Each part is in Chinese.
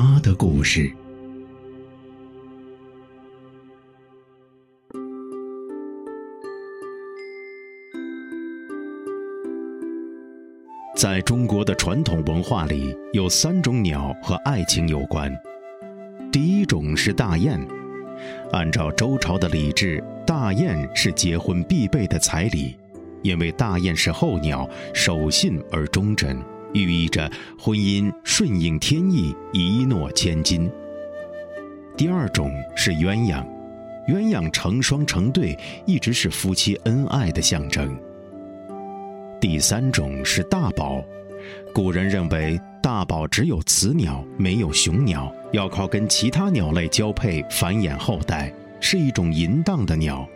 他的故事。在中国的传统文化里，有三种鸟和爱情有关。第一种是大雁，按照周朝的礼制，大雁是结婚必备的彩礼，因为大雁是候鸟，守信而忠贞，寓意着婚姻顺应天意，一诺千金。第二种是鸳鸯，鸳鸯成双成对，一直是夫妻恩爱的象征。第三种是大宝，古人认为大宝只有雌鸟，没有雄鸟，要靠跟其他鸟类交配繁衍后代，是一种淫荡的鸟，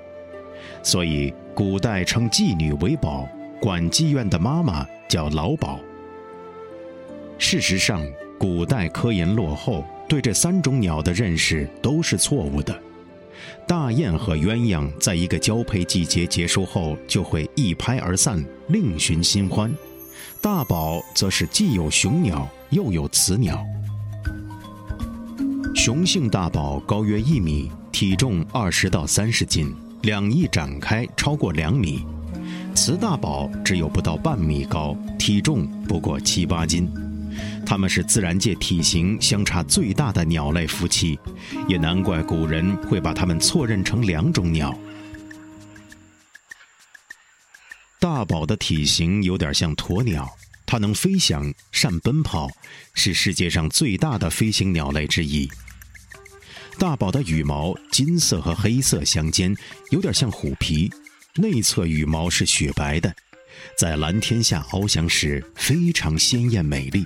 所以古代称妓女为宝，管妓院的妈妈叫老鸨。事实上，古代科研落后，对这三种鸟的认识都是错误的。大雁和鸳鸯在一个交配季节结束后就会一拍而散，另寻新欢。大宝则是既有雄鸟又有雌鸟。雄性大宝高约一米，体重二十到三十斤，两翼展开超过两米；雌大宝只有不到半米高，体重不过七八斤。它们是自然界体型相差最大的鸟类夫妻，也难怪古人会把它们错认成两种鸟。大宝的体型有点像鸵鸟，它能飞翔、善奔跑，是世界上最大的飞行鸟类之一。大宝的羽毛金色和黑色相间，有点像虎皮，内侧羽毛是雪白的，在蓝天下翱翔时非常鲜艳美丽。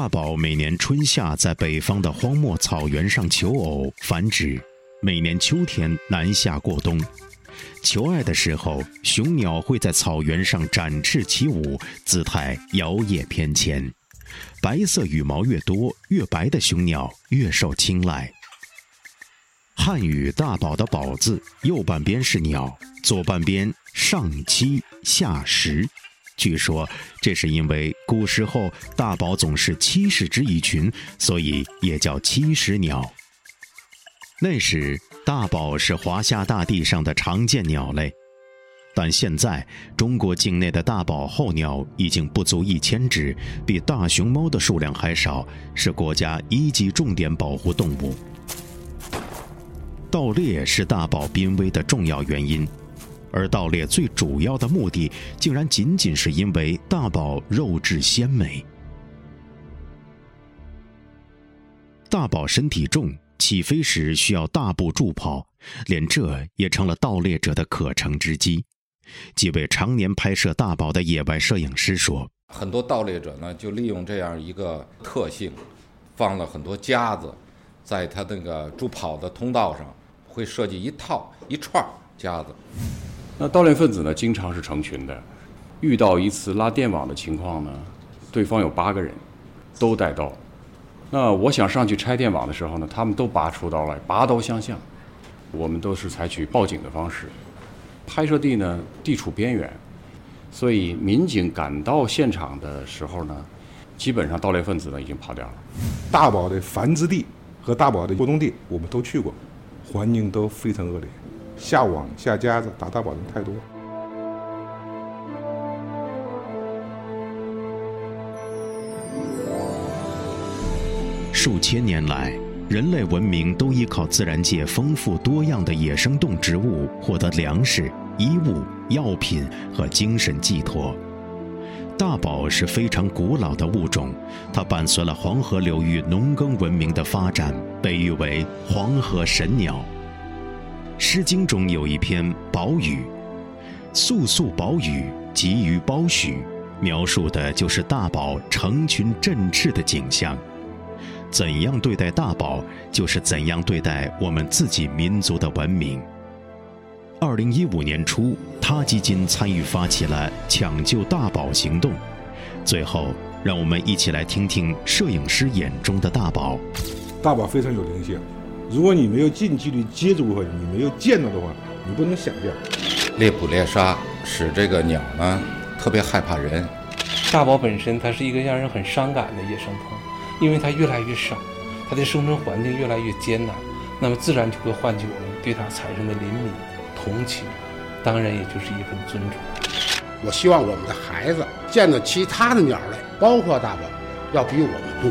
大宝每年春夏在北方的荒漠草原上求偶繁殖，每年秋天南下过冬。求爱的时候，雄鸟会在草原上展翅起舞，姿态摇曳翩跹。白色羽毛越多，越白的雄鸟越受青睐。汉语“大宝”的“宝”字，右半边是鸟，左半边上七下十。据说，这是因为古时候大宝总是七十只一群，所以也叫七十鸟。那时，大宝是华夏大地上的常见鸟类，但现在中国境内的大宝候鸟已经不足一千只，比大熊猫的数量还少，是国家一级重点保护动物。盗猎是大宝濒危的重要原因。而盗猎最主要的目的，竟然仅仅是因为大宝肉质鲜美。大宝身体重，起飞时需要大步助跑，连这也成了盗猎者的可乘之机。几位常年拍摄大宝的野外摄影师说：“很多盗猎者呢，就利用这样一个特性，放了很多夹子，在他那个助跑的通道上，会设计一套一串夹子。”那盗猎分子呢，经常是成群的。遇到一次拉电网的情况呢，对方有八个人，都带刀。那我想上去拆电网的时候呢，他们都拔出刀来，拔刀相向。我们都是采取报警的方式。拍摄地呢，地处边缘，所以民警赶到现场的时候呢，基本上盗猎分子呢已经跑掉了。大宝的繁殖地和大宝的活动地，我们都去过，环境都非常恶劣。下网下夹子打大宝人太多。数千年来，人类文明都依靠自然界丰富多样的野生动植物获得粮食、衣物、药品和精神寄托。大宝是非常古老的物种，它伴随了黄河流域农耕文明的发展，被誉为“黄河神鸟”。《诗经》中有一篇《宝语》，“肃肃宝羽，集于褒许”，描述的就是大宝成群振翅的景象。怎样对待大宝，就是怎样对待我们自己民族的文明。二零一五年初，他基金参与发起了抢救大宝行动。最后，让我们一起来听听摄影师眼中的大宝。大宝非常有灵性，如果你没有近距离接触过，你没有见到的话，你不能想象。猎捕猎杀使这个鸟呢特别害怕人。大宝本身它是一个让人很伤感的野生动物，因为它越来越少，它的生存环境越来越艰难，那么自然就会唤起我们对它产生的怜悯、同情，当然也就是一份尊重。我希望我们的孩子见到其他的鸟类，包括大宝，要比我们多。